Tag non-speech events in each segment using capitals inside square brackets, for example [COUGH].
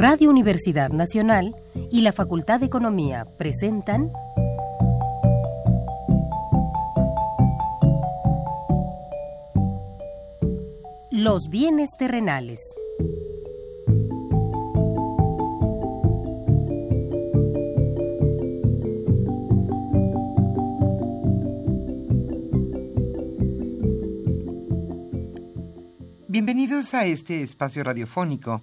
Radio Universidad Nacional y la Facultad de Economía presentan Los bienes terrenales. Bienvenidos a este espacio radiofónico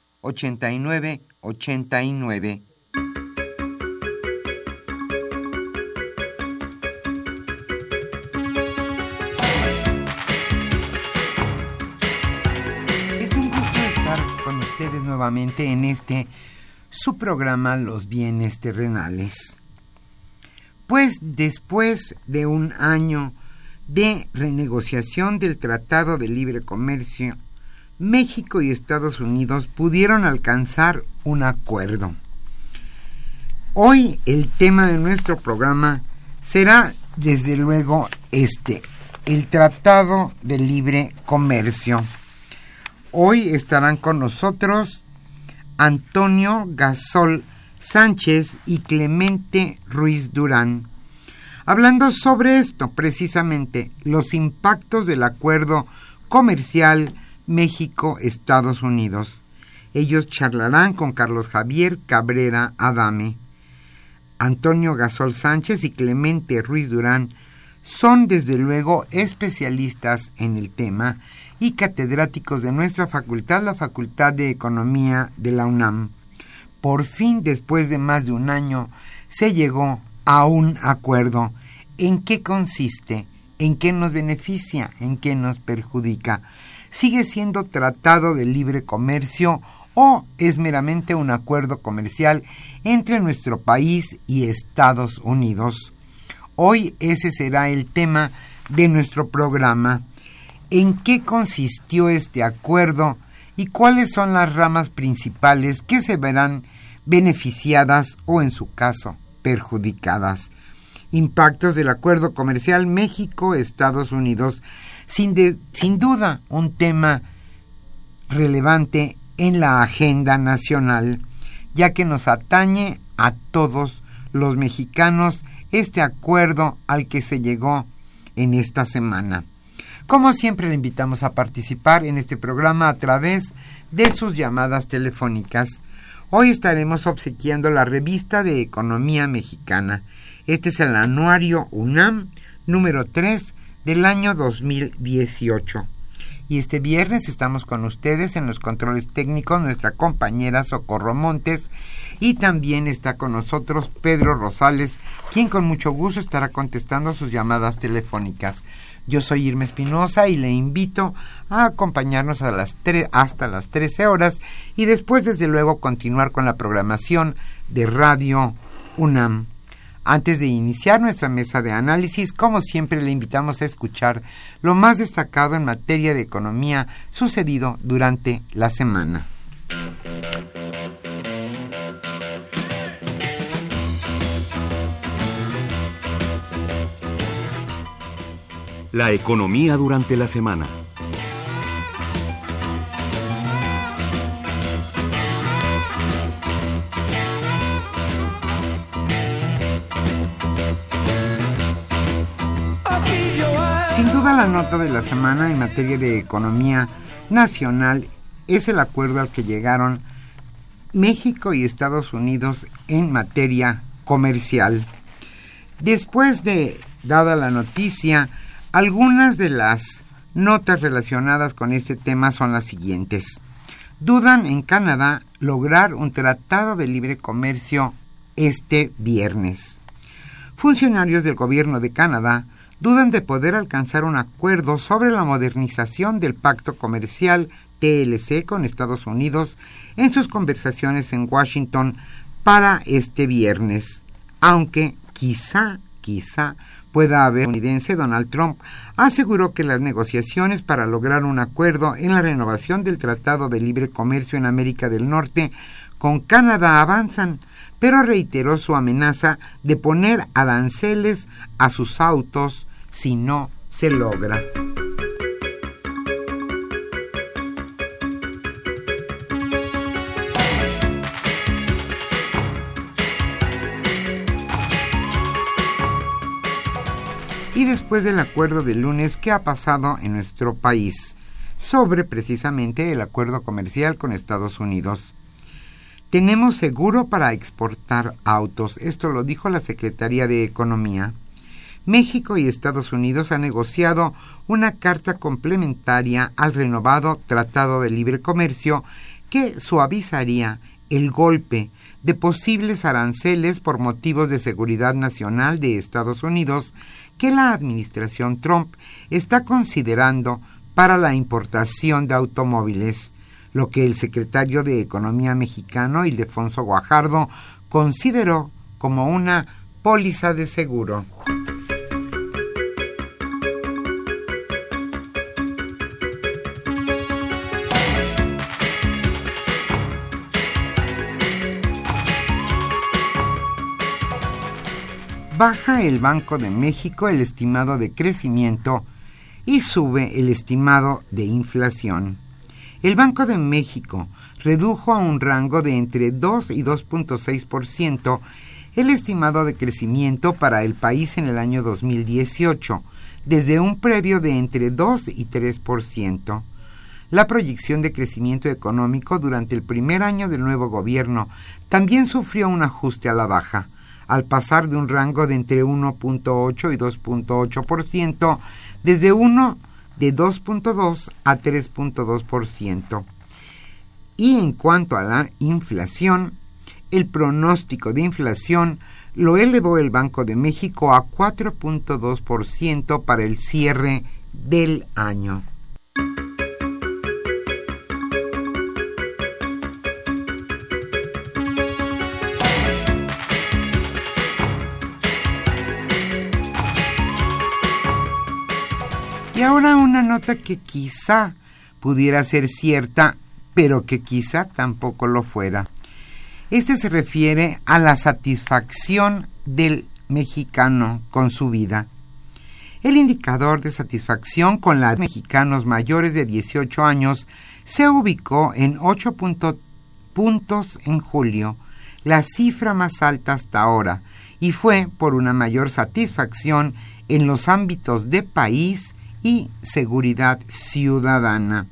5536 8989. Es un gusto estar con ustedes nuevamente en este su programa Los bienes terrenales. Pues después de un año de renegociación del Tratado de Libre Comercio México y Estados Unidos pudieron alcanzar un acuerdo. Hoy el tema de nuestro programa será desde luego este, el Tratado de Libre Comercio. Hoy estarán con nosotros Antonio Gasol Sánchez y Clemente Ruiz Durán, hablando sobre esto precisamente, los impactos del acuerdo comercial México-Estados Unidos. Ellos charlarán con Carlos Javier Cabrera Adame. Antonio Gasol Sánchez y Clemente Ruiz Durán son desde luego especialistas en el tema y catedráticos de nuestra facultad, la Facultad de Economía de la UNAM. Por fin, después de más de un año, se llegó a un acuerdo. ¿En qué consiste? ¿En qué nos beneficia? ¿En qué nos perjudica? Sigue siendo tratado de libre comercio o es meramente un acuerdo comercial entre nuestro país y Estados Unidos. Hoy ese será el tema de nuestro programa. ¿En qué consistió este acuerdo y cuáles son las ramas principales que se verán beneficiadas o en su caso perjudicadas? Impactos del acuerdo comercial México-Estados Unidos sin, duda un tema relevante en la agenda nacional, ya que nos atañe a todos los mexicanos este acuerdo al que se llegó en esta semana. Como siempre le invitamos a participar en este programa a través de sus llamadas telefónicas. Hoy estaremos obsequiando la revista de Economía Mexicana. Este es el anuario UNAM número 3 del año 2018. Y este viernes estamos con ustedes en los controles técnicos nuestra compañera Socorro Montes y también está con nosotros Pedro Rosales, quien con mucho gusto estará contestando sus llamadas telefónicas. Yo soy Irma Espinosa y le invito a acompañarnos a las hasta las 13 horas y después desde luego continuar con la programación de Radio UNAM. Antes de iniciar nuestra mesa de análisis, como siempre le invitamos a escuchar lo más destacado en materia de economía sucedido durante la semana. La economía durante la semana. Sin duda la nota de la semana en materia de economía nacional es el acuerdo al que llegaron México y Estados Unidos en materia comercial. Después de dada la noticia, algunas de las notas relacionadas con este tema son las siguientes. Dudan en Canadá lograr un tratado de libre comercio este viernes. Funcionarios del gobierno de Canadá dudan de poder alcanzar un acuerdo sobre la modernización del pacto comercial TLC con Estados Unidos en sus conversaciones en Washington para este viernes, aunque quizá, quizá pueda haber estadounidense Donald Trump aseguró que las negociaciones para lograr un acuerdo en la renovación del Tratado de Libre Comercio en América del Norte con Canadá avanzan, pero reiteró su amenaza de poner aranceles a sus autos si no se logra. Y después del acuerdo del lunes, ¿qué ha pasado en nuestro país? Sobre precisamente el acuerdo comercial con Estados Unidos. Tenemos seguro para exportar autos, esto lo dijo la Secretaría de Economía. México y Estados Unidos han negociado una carta complementaria al renovado Tratado de Libre Comercio que suavizaría el golpe de posibles aranceles por motivos de seguridad nacional de Estados Unidos que la administración Trump está considerando para la importación de automóviles, lo que el secretario de Economía mexicano, Ildefonso Guajardo, consideró como una póliza de seguro. Baja el Banco de México el estimado de crecimiento y sube el estimado de inflación. El Banco de México redujo a un rango de entre 2 y 2.6% el estimado de crecimiento para el país en el año 2018, desde un previo de entre 2 y 3%. La proyección de crecimiento económico durante el primer año del nuevo gobierno también sufrió un ajuste a la baja, al pasar de un rango de entre 1.8 y 2.8%, desde 1 de 2.2 a 3.2%. Y en cuanto a la inflación, el pronóstico de inflación lo elevó el Banco de México a 4.2% para el cierre del año. Ahora una nota que quizá pudiera ser cierta, pero que quizá tampoco lo fuera. Este se refiere a la satisfacción del mexicano con su vida. El indicador de satisfacción con los mexicanos mayores de 18 años se ubicó en 8 puntos en julio, la cifra más alta hasta ahora, y fue por una mayor satisfacción en los ámbitos de país, y seguridad ciudadana.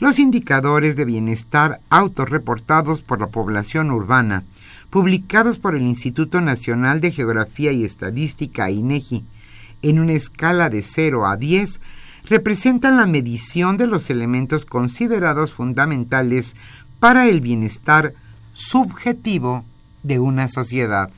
Los indicadores de bienestar autorreportados por la población urbana, publicados por el Instituto Nacional de Geografía y Estadística INEGI, en una escala de 0 a 10, representan la medición de los elementos considerados fundamentales para el bienestar subjetivo de una sociedad.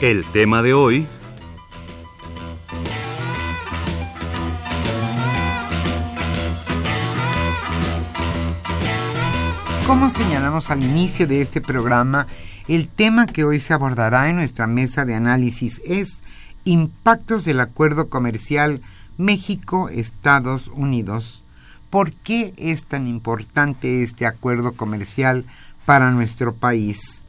El tema de hoy... Como señalamos al inicio de este programa, el tema que hoy se abordará en nuestra mesa de análisis es impactos del acuerdo comercial México-Estados Unidos. ¿Por qué es tan importante este acuerdo comercial para nuestro país.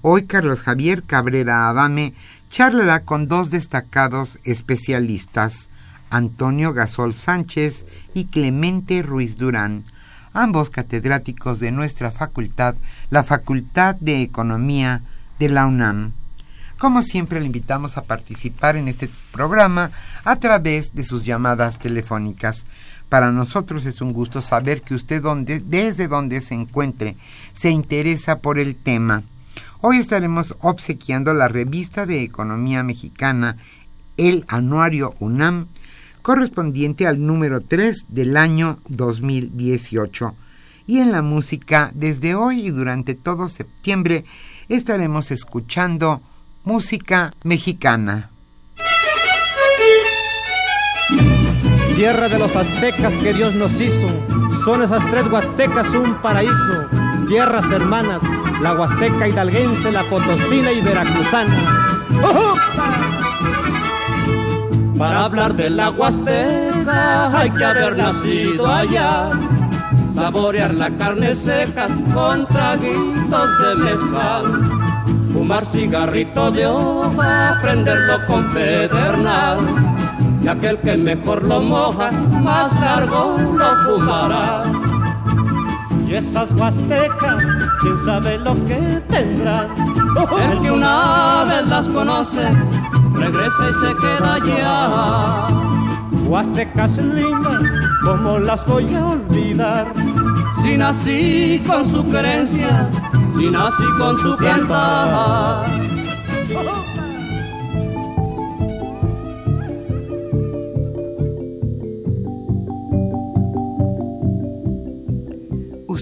Hoy Carlos Javier Cabrera Adame charlará con dos destacados especialistas, Antonio Gasol Sánchez y Clemente Ruiz Durán, ambos catedráticos de nuestra facultad, la Facultad de Economía de la UNAM. Como siempre, le invitamos a participar en este programa a través de sus llamadas telefónicas. Para nosotros es un gusto saber que usted donde, desde donde se encuentre se interesa por el tema. Hoy estaremos obsequiando la revista de Economía Mexicana, el Anuario UNAM, correspondiente al número 3 del año 2018. Y en la música, desde hoy y durante todo septiembre, estaremos escuchando música mexicana. Tierra de los aztecas que Dios nos hizo, son esas tres huastecas un paraíso. Tierras hermanas, la huasteca hidalguense, la potosina y veracruzana. Para hablar de la huasteca hay que haber nacido allá, saborear la carne seca con traguitos de mezcal fumar cigarrito de hoja, prenderlo con pedernal. Y aquel que mejor lo moja, más largo lo fumará. Y esas huastecas, quién sabe lo que tendrán. El que una vez las conoce, regresa y se queda allá. Huastecas lindas, ¿cómo las voy a olvidar? Si nací con su creencia si nací con su cantar.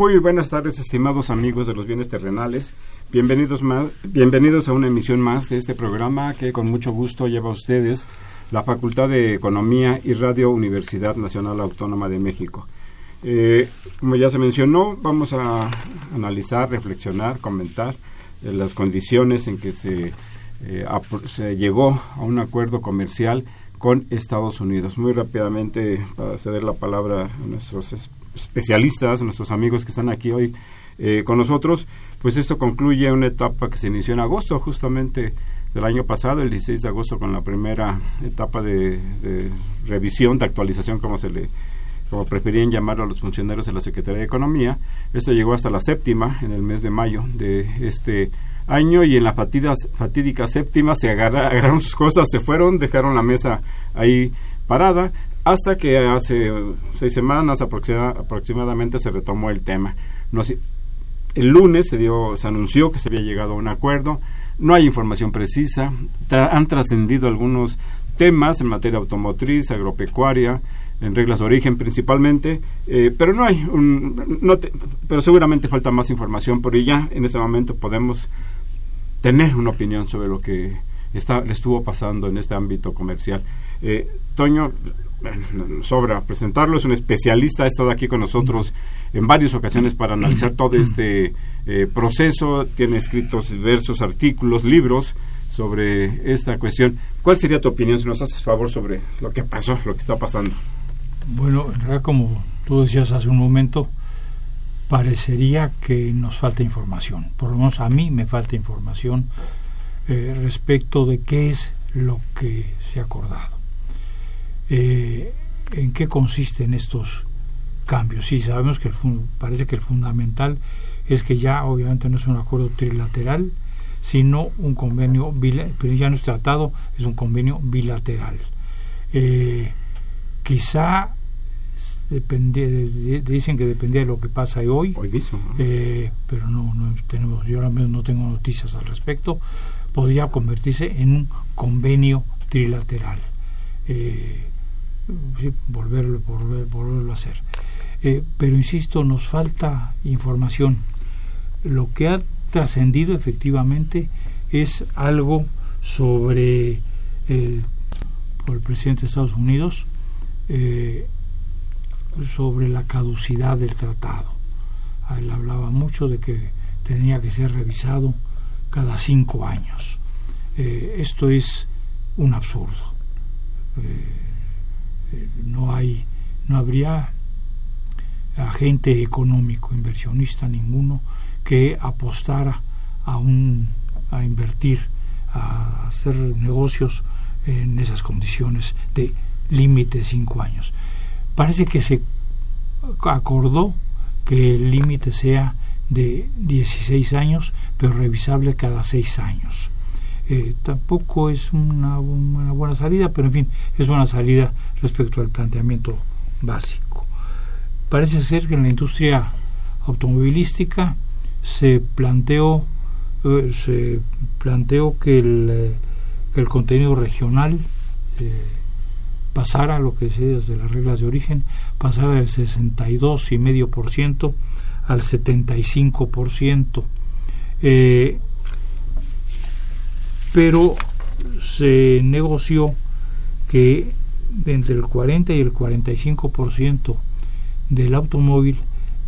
Muy buenas tardes, estimados amigos de los bienes terrenales. Bienvenidos, más, bienvenidos a una emisión más de este programa que con mucho gusto lleva a ustedes la Facultad de Economía y Radio Universidad Nacional Autónoma de México. Eh, como ya se mencionó, vamos a analizar, reflexionar, comentar eh, las condiciones en que se, eh, se llegó a un acuerdo comercial con Estados Unidos. Muy rápidamente, para ceder la palabra a nuestros especialistas, nuestros amigos que están aquí hoy con nosotros, pues esto concluye una etapa que se inició en agosto, justamente del año pasado, el 16 de agosto, con la primera etapa de, revisión, de actualización, como se le como preferían llamarlo a los funcionarios de la Secretaría de Economía. Esto llegó hasta la séptima, en el mes de mayo de este año, y en la fatídica séptima se [LAUGHS] agarraron sus cosas, se fueron, dejaron la mesa ahí parada, hasta que hace seis semanas aproximadamente se retomó el tema. el lunes se, dio, se anunció que se había llegado a un acuerdo, no hay información precisa, han trascendido algunos temas en materia automotriz, agropecuaria, en reglas de origen principalmente, eh, pero no hay un, no pero seguramente falta más información, pero ya en ese momento podemos tener una opinión sobre lo que está, le estuvo pasando en este ámbito comercial. Eh, Toño, sobra presentarlo, es un especialista, ha estado aquí con nosotros en varias ocasiones para analizar todo este eh, proceso, tiene escritos diversos artículos, libros sobre esta cuestión. ¿Cuál sería tu opinión si nos haces favor sobre lo que pasó, lo que está pasando? Bueno, en realidad, como tú decías hace un momento, parecería que nos falta información. Por lo menos a mí me falta información eh, respecto de qué es lo que se ha acordado. Eh, ¿En qué consisten estos cambios? Sí, sabemos que parece que el fundamental es que ya obviamente no es un acuerdo trilateral, sino un convenio, pero ya no es tratado, es un convenio bilateral. Eh, quizá dependía, dicen que dependía de lo que pasa hoy, eh, pero no, no tenemos, yo ahora mismo no tengo noticias al respecto, podría convertirse en un convenio trilateral, eh, volverlo, volverlo a hacer. Eh, pero insisto, nos falta información. Lo que ha trascendido efectivamente es algo sobre el, por el presidente de Estados Unidos eh, sobre la caducidad del tratado. Él hablaba mucho de que tenía que ser revisado cada cinco años. Eh, esto es un absurdo. No hay, no habría agente económico, inversionista ninguno que apostara a un a invertir, a hacer negocios en esas condiciones de límite de cinco años. Parece que se acordó que el límite sea de 16 años, pero revisable cada seis años. Eh, tampoco es una, una, buena salida, pero en fin, es buena salida respecto al planteamiento básico. Parece ser que en la industria automovilística se planteó eh, se planteó que el, eh, que el contenido regional pasara lo que se desde las reglas de origen, pasara del 62,5% al 75%. Eh, pero se negoció que entre el 40 y el 45% del automóvil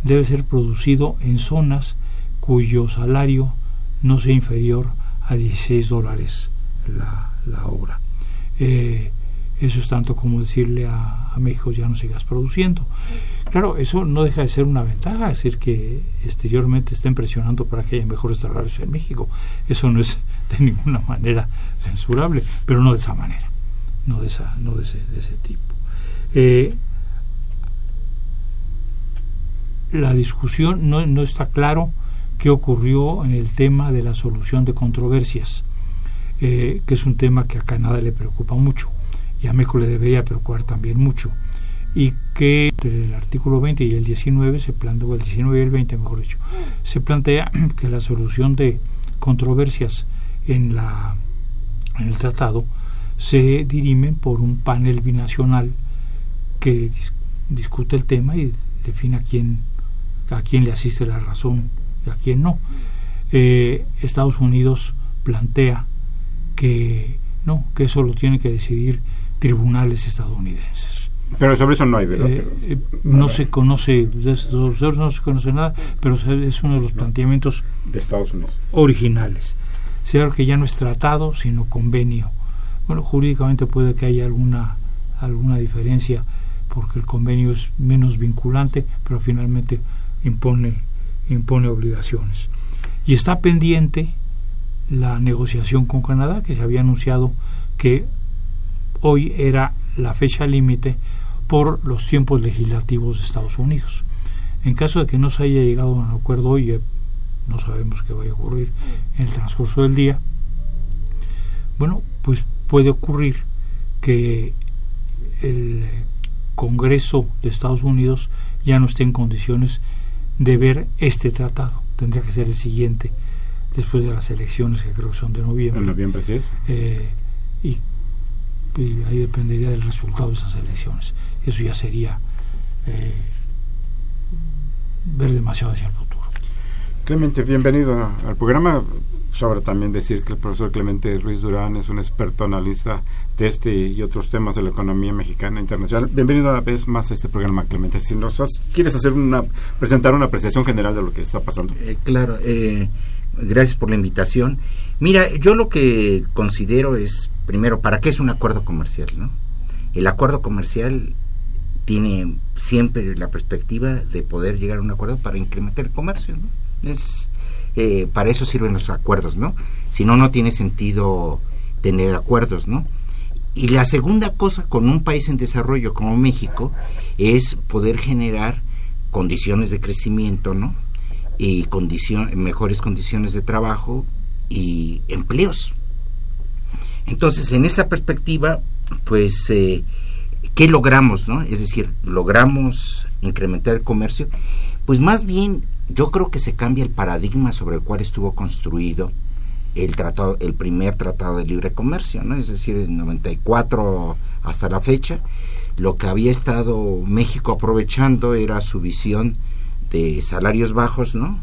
debe ser producido en zonas cuyo salario no sea inferior a 16 dólares la, la. Eh, eso es tanto como decirle a, a, México ya no sigas produciendo. Claro, eso no deja de ser una ventaja, decir, que exteriormente estén presionando para que haya mejores salarios en México. Eso no es de ninguna manera censurable, pero no de esa manera, no de, esa, no de, ese, de ese tipo. Eh, la discusión no, no está claro qué ocurrió en el tema de la solución de controversias, eh, que es un tema que a Canadá le preocupa mucho y a México le debería preocupar también mucho, y que entre el artículo 20 y el 19 se plantea, el 19 y el 20 mejor dicho, se plantea [CLEARS THROAT] que la solución de controversias en, la, en el tratado se dirimen por un panel binacional que dis discute el tema y define a quién, a quién le asiste la razón y a quién no. Eh, Estados Unidos plantea que no, que eso lo tienen que decidir tribunales estadounidenses. Pero sobre eso no hay, ¿verdad? Eh, eh, no se conoce, de esos no se conoce nada, pero es uno de los planteamientos de Estados Unidos originales. Sea que ya no es tratado, sino convenio. Bueno, jurídicamente puede que haya alguna alguna diferencia porque el convenio es menos vinculante, pero finalmente impone impone obligaciones. Y está pendiente la negociación con Canadá, que se había anunciado que hoy era la fecha límite por los tiempos legislativos de Estados Unidos. En caso de que no se haya llegado a un acuerdo hoy, eh, no sabemos qué vaya a ocurrir en el transcurso del día, bueno, pues puede ocurrir que el Congreso de Estados Unidos ya no esté en condiciones de ver este tratado. Tendría que ser el siguiente, después de las elecciones, que creo que son de noviembre. En noviembre, sí es. Eh, y, y, ahí dependería del resultado de esas elecciones. Eso ya sería eh, ver demasiado hacia el futuro. Clemente, bienvenido al programa. Sobra también decir que el profesor Clemente Ruiz Durán es un experto analista de este y otros temas de la economía mexicana internacional. Bienvenido una vez más a este programa, Clemente. Si nos has, quieres hacer una, presentar una apreciación general de lo que está pasando. Eh, claro, eh, gracias por la invitación. Mira, yo lo que considero es, primero, ¿para qué es un acuerdo comercial? ¿no? El acuerdo comercial tiene siempre la perspectiva de poder llegar a un acuerdo para incrementar el comercio. ¿no? Es, eh, para eso sirven los acuerdos, ¿no? Si no, no tiene sentido tener acuerdos, ¿no? Y la segunda cosa con un país en desarrollo como México es poder generar condiciones de crecimiento, ¿no? Y condicion mejores condiciones de trabajo y empleos. Entonces, en esa perspectiva, pues, eh, ¿qué logramos, no? Es decir, logramos incrementar el comercio. Pues más bien, yo creo que se cambia el paradigma sobre el cual estuvo construido el tratado el primer tratado de libre comercio no es decir en 94 hasta la fecha lo que había estado México aprovechando era su visión de salarios bajos no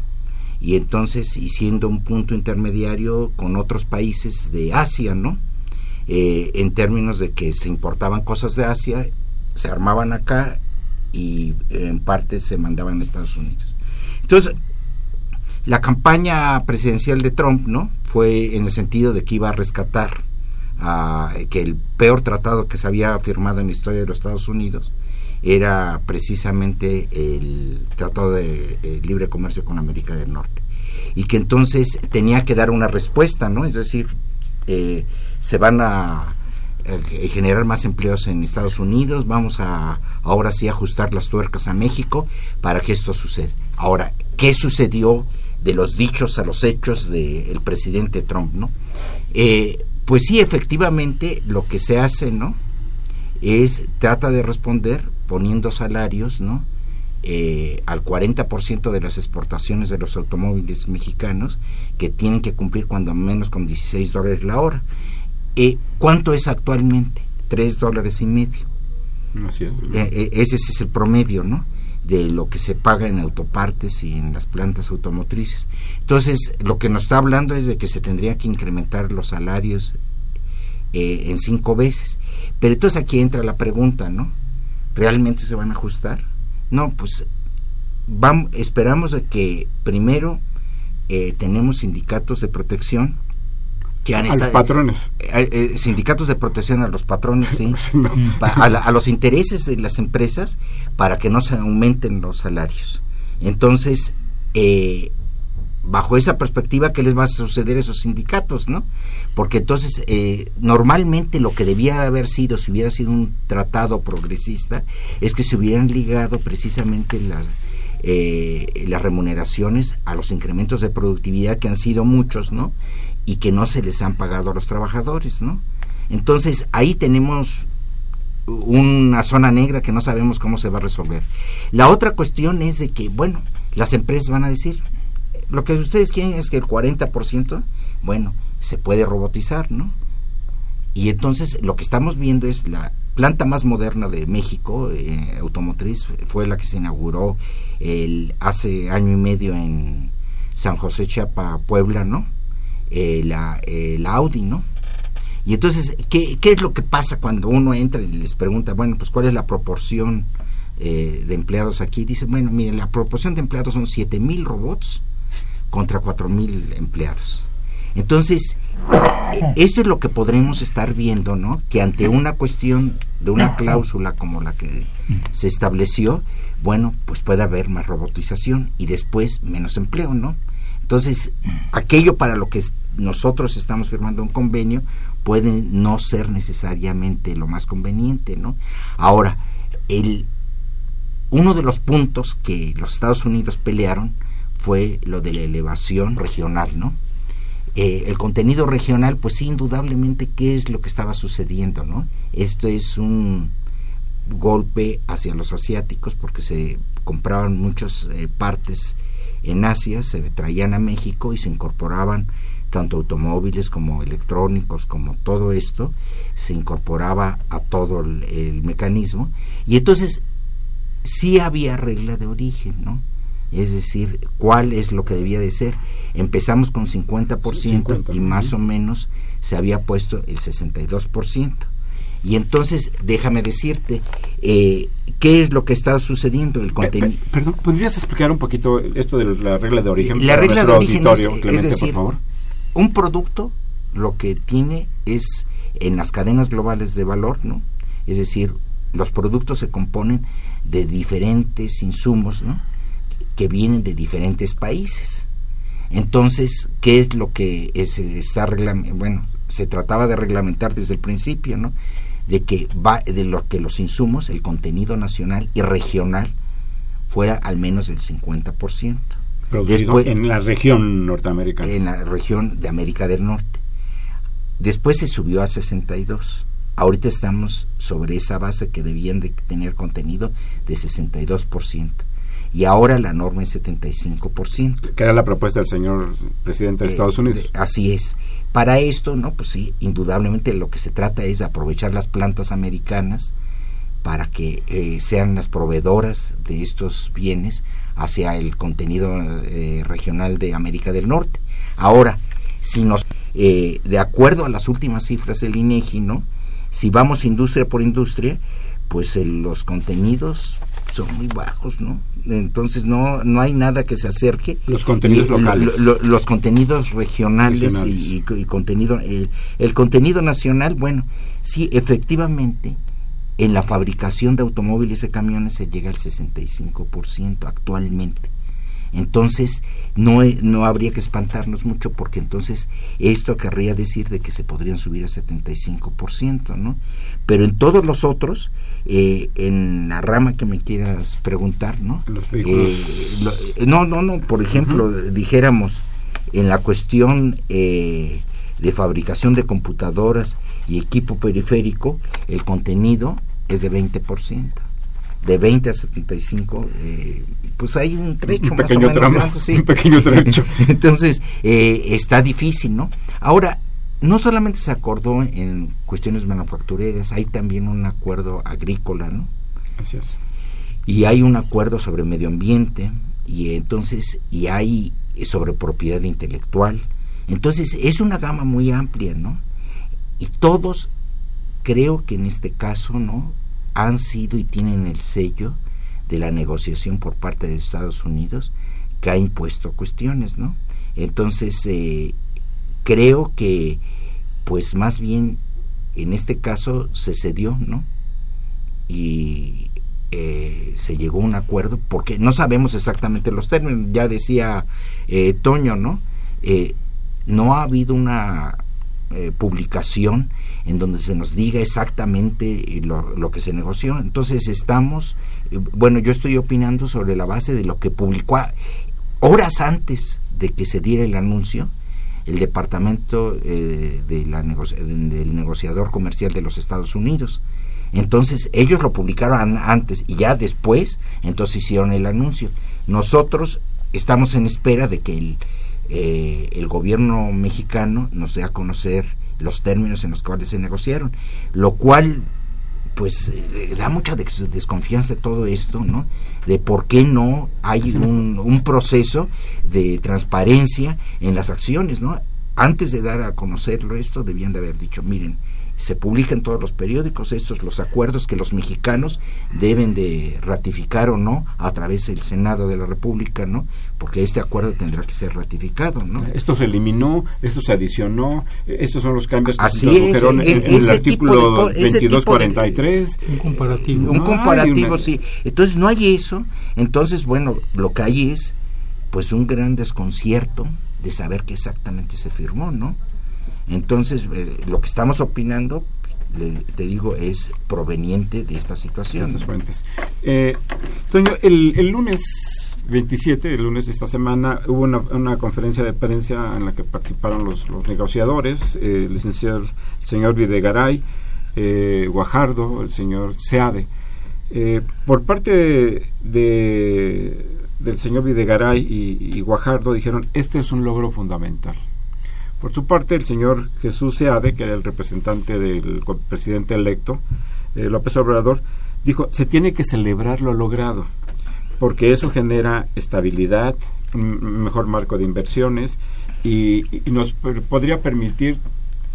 y entonces y siendo un punto intermediario con otros países de Asia, ¿no? Eh, en términos de que se importaban cosas de Asia, se armaban acá y en parte se mandaban a Estados Unidos. Entonces, la campaña presidencial de Trump, ¿no? Fue en el sentido de que iba a rescatar que el peor tratado que se había firmado en la historia de los Estados Unidos era precisamente el Tratado de eh, Libre Comercio con América del Norte. Y que entonces tenía que dar una respuesta, ¿no? Es decir, eh, se van a eh, generar más empleos en Estados Unidos, vamos a ahora sí ajustar las tuercas a México para que esto suceda. Ahora, ¿qué sucedió de los dichos a los hechos del presidente Trump, no? pues sí, efectivamente, lo que se hace, ¿no? Es, trata de responder poniendo salarios, ¿no? Eh, al 40% de las exportaciones de los automóviles mexicanos que tienen que cumplir cuando menos con 16 dólares la hora. Eh, ¿Cuánto es actualmente? 3 dólares y medio. Eh, ese es el promedio, ¿no? De lo que se paga en autopartes y en las plantas automotrices. Entonces, lo que nos está hablando es de que se tendría que incrementar los salarios en cinco veces. Pero entonces aquí entra la pregunta, ¿no? ¿Realmente se van a ajustar? No, pues vamos, esperamos que primero eh, tenemos sindicatos de protección que han a los patrones. Eh, eh, sindicatos de protección a los patrones, [LAUGHS] sí, a, los intereses de las empresas para que no se aumenten los salarios. Entonces, bajo esa perspectiva, ¿qué les va a suceder a esos sindicatos, no? porque entonces eh, normalmente lo que debía haber sido, si hubiera sido un tratado progresista, es que se hubieran ligado precisamente las, eh, las remuneraciones a los incrementos de productividad que han sido muchos, ¿no? Y que no se les han pagado a los trabajadores, ¿no? Entonces ahí tenemos una zona negra que no sabemos cómo se va a resolver. La otra cuestión es de que, bueno, las empresas van a decir, lo que ustedes quieren es que el 40%, bueno, se puede robotizar, ¿no? Y entonces lo que estamos viendo es la planta más moderna de México, eh, automotriz, fue la que se inauguró el, hace año y medio en San José Chiapa, Puebla, ¿no? Eh, la, Audi, ¿no? Y entonces, ¿qué, ¿qué, es lo que pasa cuando uno entra y les pregunta, bueno, pues cuál es la proporción eh, de empleados aquí? Dice, bueno, miren, la proporción de empleados son siete mil robots contra cuatro mil empleados. Entonces, esto es lo que podremos estar viendo, ¿no? Que ante una cuestión de una cláusula como la que se estableció, bueno, pues puede haber más robotización y después menos empleo, ¿no? Entonces, aquello para lo que nosotros estamos firmando un convenio puede no ser necesariamente lo más conveniente, ¿no? Ahora, el, uno de los puntos que los Estados Unidos pelearon fue lo de la elevación regional, ¿no? Eh, el contenido regional, pues sí, indudablemente, ¿qué es lo que estaba sucediendo? ¿no? Esto es un golpe hacia los asiáticos porque se compraban muchas eh, partes en Asia, se traían a México y se incorporaban tanto automóviles como electrónicos, como todo esto, se incorporaba a todo el, el mecanismo y entonces sí había regla de origen, ¿no? es decir, cuál es lo que debía de ser. Empezamos con 50%, y más o menos se había puesto el 62%. Y entonces, déjame decirte, eh, ¿qué es lo que está sucediendo? El contenido. Perdón, ¿podrías explicar un poquito esto de la regla de origen? La regla de origen es, decir, un producto lo que tiene es en las cadenas globales de valor, ¿no? Es decir, los productos se componen de diferentes insumos, ¿no? que vienen de diferentes países. Entonces, ¿qué es lo que es, está bueno, se trataba de reglamentar desde el principio, ¿no? De que va de lo que los insumos, el contenido nacional y regional fuera al menos del 50%. Después, en la región norteamericana. En la región de América del Norte. Después se subió a 62. Ahorita estamos sobre esa base que debían de tener contenido de 62% y ahora la norma es 75%. Que era la propuesta del señor presidente de eh, Estados Unidos. así es. Para esto, ¿no? Pues sí, indudablemente lo que se trata es de aprovechar las plantas americanas para que eh, sean las proveedoras de estos bienes hacia el contenido eh, regional de América del Norte. Ahora, si nos, eh, de acuerdo a las últimas cifras del INEGI, ¿no? Si vamos industria por industria, pues los contenidos son muy bajos, ¿no? Entonces no no hay nada que se acerque. Los contenidos locales. los contenidos regionales, Y, contenido el, el contenido nacional, bueno, sí, efectivamente en la fabricación de automóviles y camiones se llega al 65% actualmente. Entonces, no, no habría que espantarnos mucho porque entonces esto querría decir de que se podrían subir a 75%, ¿no? Pero en todos los otros, eh, en la rama que me quieras preguntar, ¿no? Eh, no, no, no, por ejemplo, dijéramos, en la cuestión eh, de fabricación de computadoras y equipo periférico, el contenido es de 20%. De 20 a 75, eh, pues hay un trecho un pequeño más o menos tramo, sí. Un pequeño [LAUGHS] trecho. Entonces, eh, está difícil, ¿no? Ahora, no solamente se acordó en cuestiones manufactureras, hay también un acuerdo agrícola, ¿no? Así es. Y hay un acuerdo sobre medio ambiente, y entonces, y hay sobre propiedad intelectual. Entonces, es una gama muy amplia, ¿no? Y todos, creo que en este caso, ¿no? Han sido y tienen el sello de la negociación por parte de Estados Unidos que ha impuesto cuestiones, ¿no? Entonces, eh, creo que, pues más bien, en este caso se cedió, ¿no? Y eh, se llegó a un acuerdo, porque no sabemos exactamente los términos, ya decía eh, Toño, ¿no? no ha habido una publicación en donde se nos diga exactamente lo, lo que se negoció. Entonces estamos bueno, yo estoy opinando sobre la base de lo que publicó horas antes de que se diera el anuncio el departamento eh, de la del negociador comercial de los Estados Unidos. Entonces ellos lo publicaron antes y ya después, entonces hicieron el anuncio. Nosotros estamos en espera de que el, eh, el gobierno mexicano nos dé a conocer los términos en los cuales se negociaron, lo cual pues eh, da mucha desconfianza de todo esto, ¿no? De por qué no hay un, un, proceso de transparencia en las acciones, ¿no? Antes de dar a conocerlo esto, debían de haber dicho, miren, se publica en todos los periódicos estos los acuerdos que los mexicanos deben de ratificar o no a través del Senado de la República, ¿no? Porque este acuerdo tendrá que ser ratificado, ¿no? Esto se eliminó, esto se adicionó, estos son los cambios que Así se introdujeron en, en, el artículo 2243. Un comparativo. Un comparativo, sí. Entonces no hay eso. Entonces, bueno, lo que hay es pues un gran desconcierto de saber qué exactamente se firmó, ¿no? Entonces, eh, lo que estamos opinando, te digo, es proveniente de esta situación. estas fuentes. Eh, Toño, el, el, lunes 27, el lunes de esta semana, hubo una, una conferencia de prensa en la que participaron los, negociadores, eh, el licenciado el señor Videgaray, eh, Guajardo, el señor Seade. Por parte de, del señor Videgaray y Guajardo dijeron, este es un logro fundamental por su parte, el señor Jesús Seade, que era el representante del presidente electo, eh, López Obrador, dijo, se tiene que celebrar lo logrado, porque eso genera estabilidad, un mejor marco de inversiones y, nos podría permitir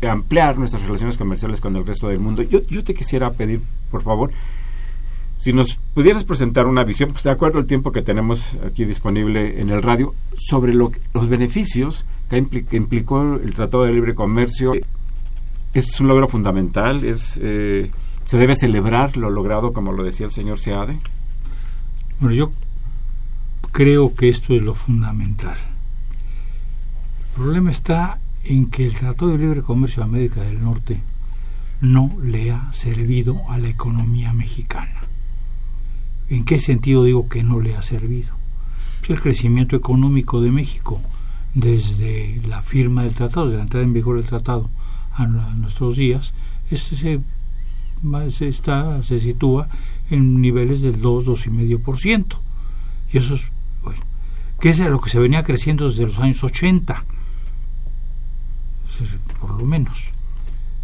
ampliar nuestras relaciones comerciales con el resto del mundo. Yo, yo te quisiera pedir, por favor, si nos pudieras presentar una visión, pues de acuerdo al tiempo que tenemos aquí disponible en el radio, sobre lo, los beneficios que, implicó el Tratado de Libre Comercio. Es un logro fundamental, es, eh, se debe celebrar lo logrado, como lo decía el señor Seade. Bueno, yo creo que esto es lo fundamental. El problema está en que el Tratado de Libre Comercio de América del Norte no le ha servido a la economía mexicana. ¿En qué sentido digo que no le ha servido? Pues el crecimiento económico de México desde la firma del tratado, desde la entrada en vigor del tratado a nuestros días, este se, se, está, se sitúa en niveles del 2, 2,5%. Y eso es, bueno, que es lo que se venía creciendo desde los años 80, por lo menos.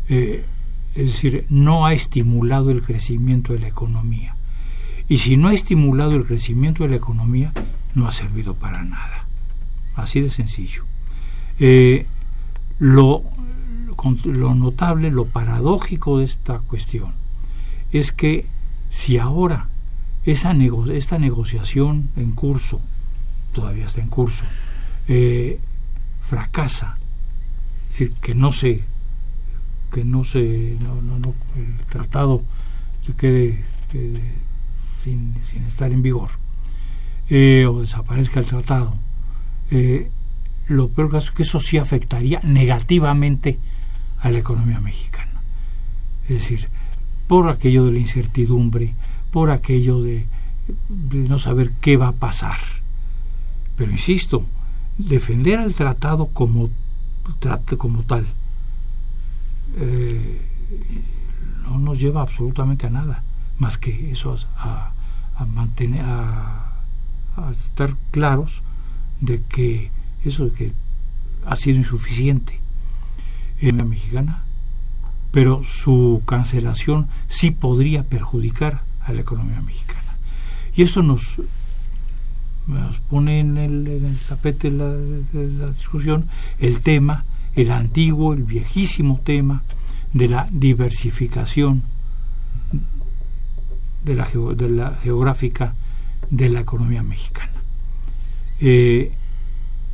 Eh, Es decir, no ha estimulado el crecimiento de la economía. Y si no ha estimulado el crecimiento de la economía, no ha servido para nada. Así de sencillo. Eh, lo, lo notable, lo paradójico de esta cuestión es que si ahora esa esta negociación en curso, todavía está en curso, eh, fracasa, es decir, que no se, que no se, el tratado se quede, sin, estar en vigor, eh, o desaparezca el tratado, eh, lo peor es que eso sí afectaría negativamente a la economía mexicana. Es decir, por aquello de la incertidumbre, por aquello de, no saber qué va a pasar. Pero insisto, defender al tratado como, como tal eh, no nos lleva absolutamente a nada, más que eso a, mantener, a, estar claros de que eso de que ha sido insuficiente en la mexicana, pero su cancelación sí podría perjudicar a la economía mexicana. Y esto nos, nos pone en el, tapete la, discusión el tema, el antiguo, el viejísimo tema de la diversificación de la, de la geográfica de la economía mexicana. Eh,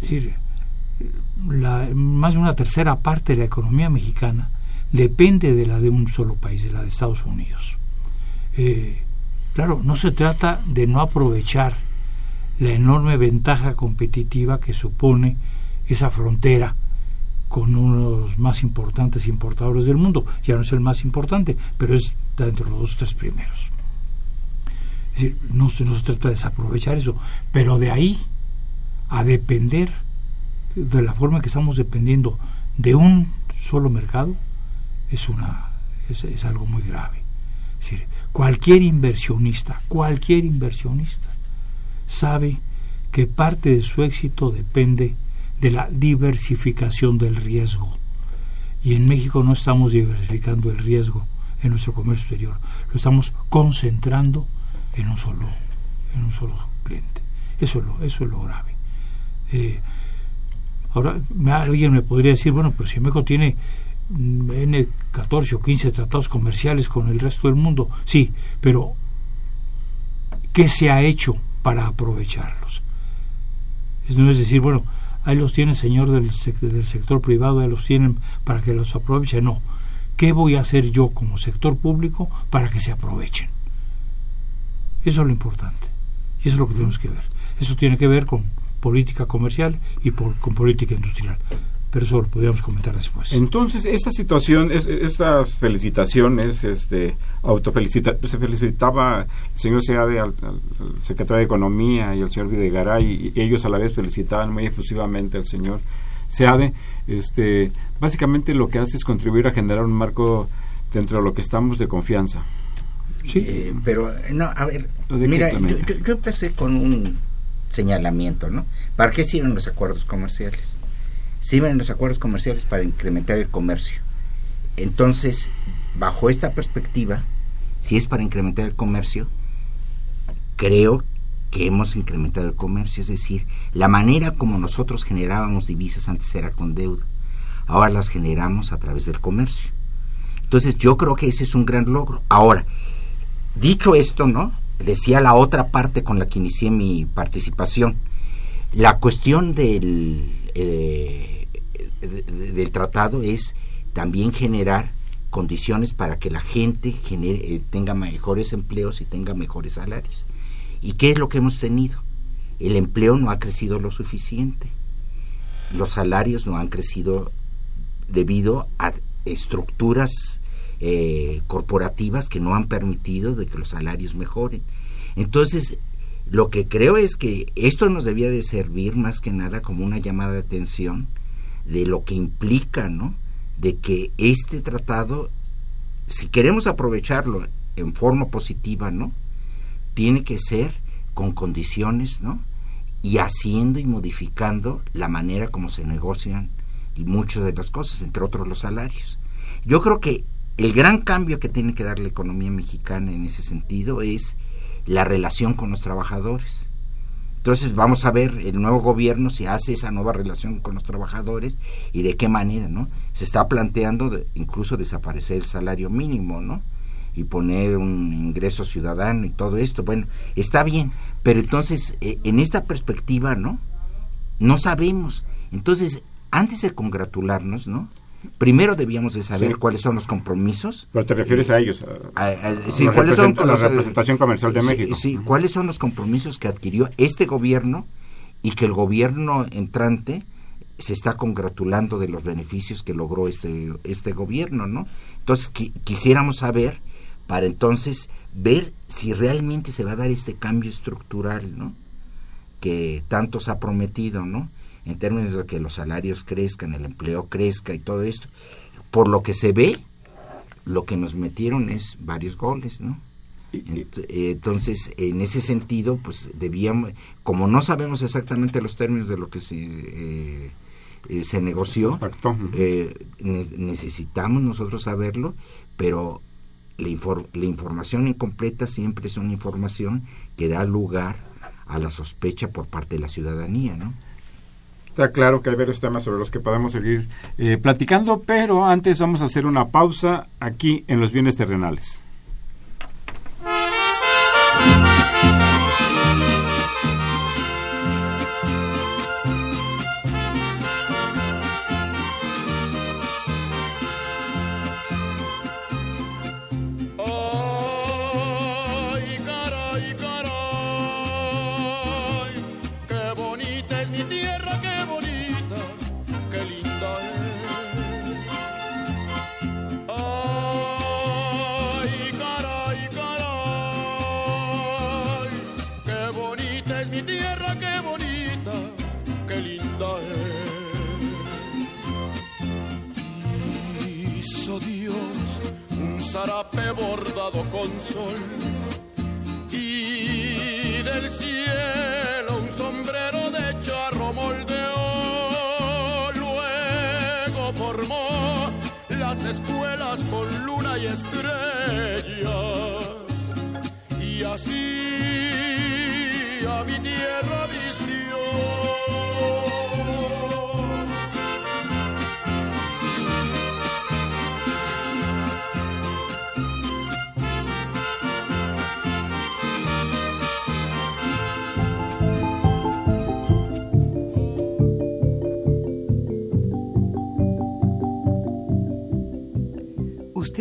es decir, la, más de una tercera parte de la economía mexicana depende de la de un solo país, de la de Estados Unidos. Eh, claro, no se trata de no aprovechar la enorme ventaja competitiva que supone esa frontera con uno de los más importantes importadores del mundo. Ya no es el más importante, pero es dentro de los dos tres primeros. Decir, no, se trata de desaprovechar eso, pero de ahí a depender de la forma que estamos dependiendo de un solo mercado es una es, es algo muy grave. Es decir, Cualquier inversionista, cualquier inversionista sabe que parte de su éxito depende de la diversificación del riesgo. Y en México no estamos diversificando el riesgo en nuestro comercio exterior, lo estamos concentrando en un solo, en un solo cliente. Eso es lo, eso es lo grave. Eh, ahora, alguien me podría decir, bueno, pero si México tiene N 14 o 15 tratados comerciales con el resto del mundo, sí, pero ¿qué se ha hecho para aprovecharlos? No es decir, bueno, ahí los tiene el señor del, del sector privado, ahí los tienen para que los aprovechen. No, ¿qué voy a hacer yo como sector público para que se aprovechen? Eso es lo importante. Y eso es lo que tenemos que ver. Eso tiene que ver con política comercial y con política industrial pero eso lo podríamos comentar después. Entonces, esta situación, estas felicitaciones, este, autofelicita, se felicitaba el señor Seade al, secretario de Economía y al señor Videgaray, y ellos a la vez felicitaban muy efusivamente al señor Seade. Este, básicamente lo que hace es contribuir a generar un marco dentro de lo que estamos de confianza. Sí. Eh, pero, no, a ver, mira, yo, yo empecé con un señalamiento, ¿no? ¿Para qué sirven los acuerdos comerciales? sirven los acuerdos comerciales para incrementar el comercio. Entonces, bajo esta perspectiva, si es para incrementar el comercio, creo que hemos incrementado el comercio, es decir, la manera como nosotros generábamos divisas antes era con deuda, ahora las generamos a través del comercio. Entonces, yo creo que ese es un gran logro. Ahora, dicho esto, ¿no? Decía la otra parte con la que inicié mi participación, la cuestión del eh, del tratado es también generar condiciones para que la gente genere, eh, tenga mejores empleos y tenga mejores salarios. ¿Y qué es lo que hemos tenido? El empleo no ha crecido lo suficiente. Los salarios no han crecido debido a estructuras eh, corporativas que no han permitido de que los salarios mejoren. Entonces, lo que creo es que esto nos debía de servir más que nada como una llamada de atención de lo que implica, ¿no? De que este tratado, si queremos aprovecharlo en forma positiva, ¿no? Tiene que ser con condiciones, ¿no? Y haciendo y modificando la manera como se negocian muchas de las cosas, entre otros los salarios. Yo creo que el gran cambio que tiene que dar la economía mexicana en ese sentido es la relación con los trabajadores. Entonces vamos a ver el nuevo gobierno si hace esa nueva relación con los trabajadores y de qué manera, ¿no? Se está planteando incluso desaparecer el salario mínimo, ¿no? Y poner un ingreso ciudadano y todo esto. Bueno, está bien, pero entonces eh, en esta perspectiva, ¿no? No sabemos. Entonces, antes de congratularnos, ¿no? Primero debíamos de saber cuáles son los compromisos. Pero te refieres a ellos. A, sí, ¿cuáles son la representación comercial de México. Sí, cuáles son los compromisos que adquirió este gobierno y que el gobierno entrante se está congratulando de los beneficios que logró este este gobierno, ¿no? Entonces quisiéramos saber para entonces ver si realmente se va a dar este cambio estructural, ¿no? Que tanto se ha prometido, ¿no? En términos de que los salarios crezcan, el empleo crezca y todo esto. Por lo que se ve, lo que nos metieron es varios goles, ¿no? Eh, entonces, en ese sentido, pues debíamos, como no sabemos exactamente los términos de lo que se, eh, eh, se negoció, necesitamos nosotros saberlo, pero la, la información incompleta siempre es una información que da lugar a la sospecha por parte de la ciudadanía, ¿no? Está claro que hay varios temas sobre los que podemos seguir eh, platicando, pero antes vamos a hacer una pausa aquí en los bienes terrenales. Zarape bordado con sol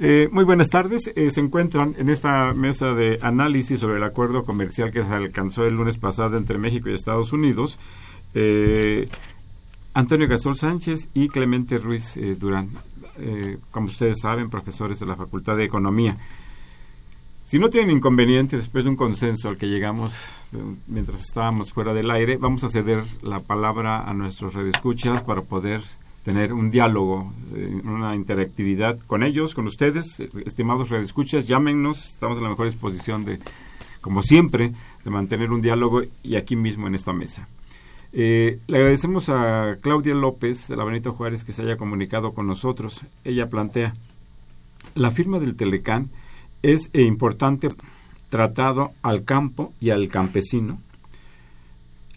Eh, muy buenas tardes. Eh, se encuentran en esta mesa de análisis sobre el acuerdo comercial que se alcanzó el lunes pasado entre México y Estados Unidos. Eh, Antonio Gasol Sánchez y Clemente Ruiz Durán, como ustedes saben, profesores de la Facultad de Economía. Si no tienen inconveniente, después de un consenso al que llegamos mientras estábamos fuera del aire, vamos a ceder la palabra a nuestros redescuchas para poder tener un diálogo, eh, una interactividad con ellos, con ustedes, estimados radioescuchas, llámenos, estamos en la mejor disposición de, como siempre, de mantener un diálogo y aquí mismo en esta mesa. Eh, le agradecemos a Claudia López de la Benito Juárez que se haya comunicado con nosotros. Ella plantea, la firma del Telecán es importante tratado al campo y al campesino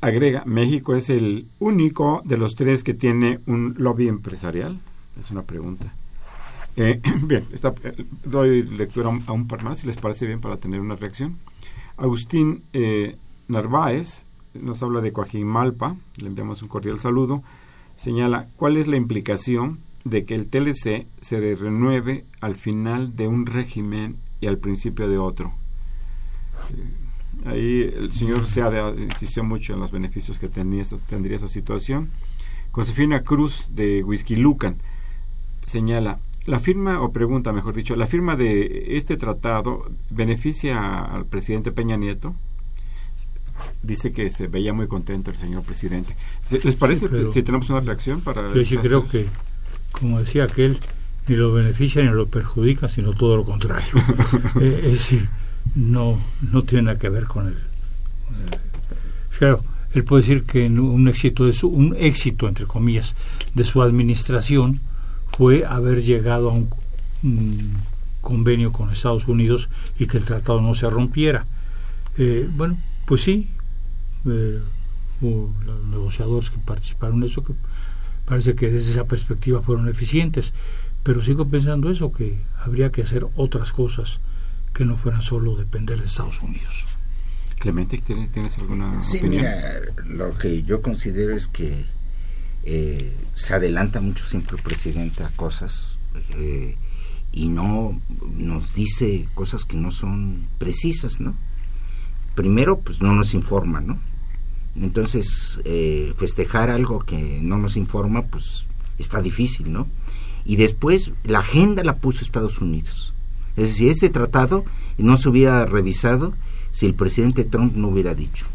agrega, México es el único de los tres que tiene un lobby empresarial. Es una pregunta. Eh, [CLEARS THROAT] bien, eh, doy lectura a un par más, si les parece bien, para tener una reacción. Agustín eh, Narváez nos habla de Coajimalpa, le enviamos un cordial saludo. Señala, ¿cuál es la implicación de que el TLC se renueve al final de un régimen y al principio de otro? Ahí el señor Seade insistió mucho en los beneficios que tenía, tendría esa situación. Josefina Cruz de Whisky Lucan señala, la firma, o pregunta mejor dicho, la firma de este tratado beneficia al presidente Peña Nieto. Dice que se veía muy contento el señor presidente. ¿Les parece si tenemos una reacción para... Yo sí creo que, como decía aquel, ni lo beneficia ni lo perjudica, sino todo lo contrario. [LAUGHS] Eh, es decir, no, no tiene nada que ver con él. Claro, él puede decir que un éxito de su, un éxito entre comillas de su administración fue haber llegado a un, convenio con Estados Unidos y que el tratado no se rompiera. Eh, bueno, pues sí, eh, los negociadores que participaron en eso, que parece que desde esa perspectiva fueron eficientes, pero sigo pensando eso, que habría que hacer otras cosas que no fueran solo depender de Estados Unidos. Clemente, ¿tienes alguna sí, Mira, lo que yo considero es que eh, se adelanta mucho siempre el presidente a cosas eh, y no nos dice cosas que no son precisas, ¿no? Primero, pues no nos informa, ¿no? Entonces, eh, festejar algo que no nos informa, pues está difícil, ¿no? Y después, la agenda la puso Estados Unidos. Es decir, ese tratado no se hubiera revisado si el presidente Trump no hubiera dicho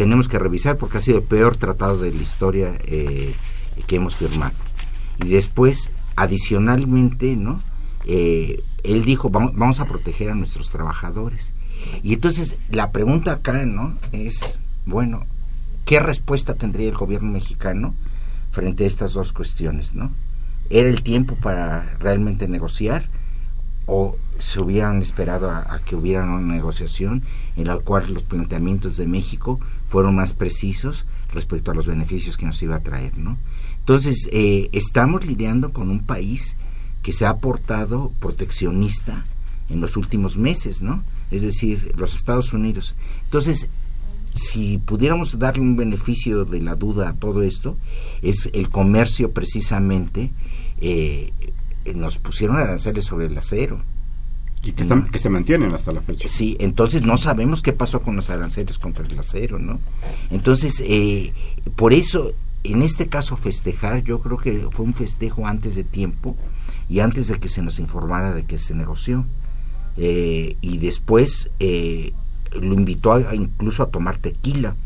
tenemos que revisar porque ha sido el peor tratado de la historia eh, que hemos firmado. Y después, adicionalmente, ¿no? Eh, él dijo, vamos, vamos, a proteger a nuestros trabajadores. Y entonces la pregunta acá, ¿no? Es, bueno, ¿qué respuesta tendría el gobierno mexicano frente a estas dos cuestiones, ¿no? ¿Era el tiempo para realmente negociar? ¿O se hubieran esperado a, que hubiera una negociación en la cual los planteamientos de México fueron más precisos respecto a los beneficios que nos iba a traer, ¿no? Entonces, eh, estamos lidiando con un país que se ha portado proteccionista en los últimos meses, ¿no? Es decir, los Estados Unidos. Entonces, si pudiéramos darle un beneficio de la duda a todo esto, es el comercio precisamente, eh, nos pusieron aranceles sobre el acero. Y que, que, se mantienen hasta la fecha. Sí, entonces no sabemos qué pasó con los aranceles contra el acero, ¿no? Entonces, eh, por eso, en este caso festejar, yo creo que fue un festejo antes de tiempo y antes de que se nos informara de que se negoció. Eh, y después eh, lo invitó a, incluso a tomar tequila,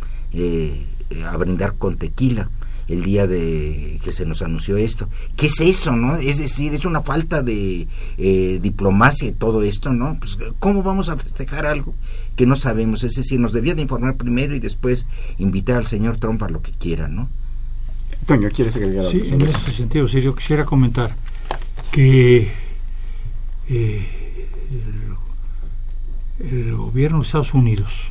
a brindar con tequila el día de que se nos anunció esto. ¿Qué es eso, no? Es decir, es una falta de eh, diplomacia y todo esto, ¿no? Pues, ¿cómo vamos a festejar algo que no sabemos? Es decir, nos debía de informar primero y después invitar al señor Trump a lo que quiera, ¿no? Toño, ¿quieres agregar Sí, en ese sentido, sí, yo quisiera comentar que eh, el, gobierno de Estados Unidos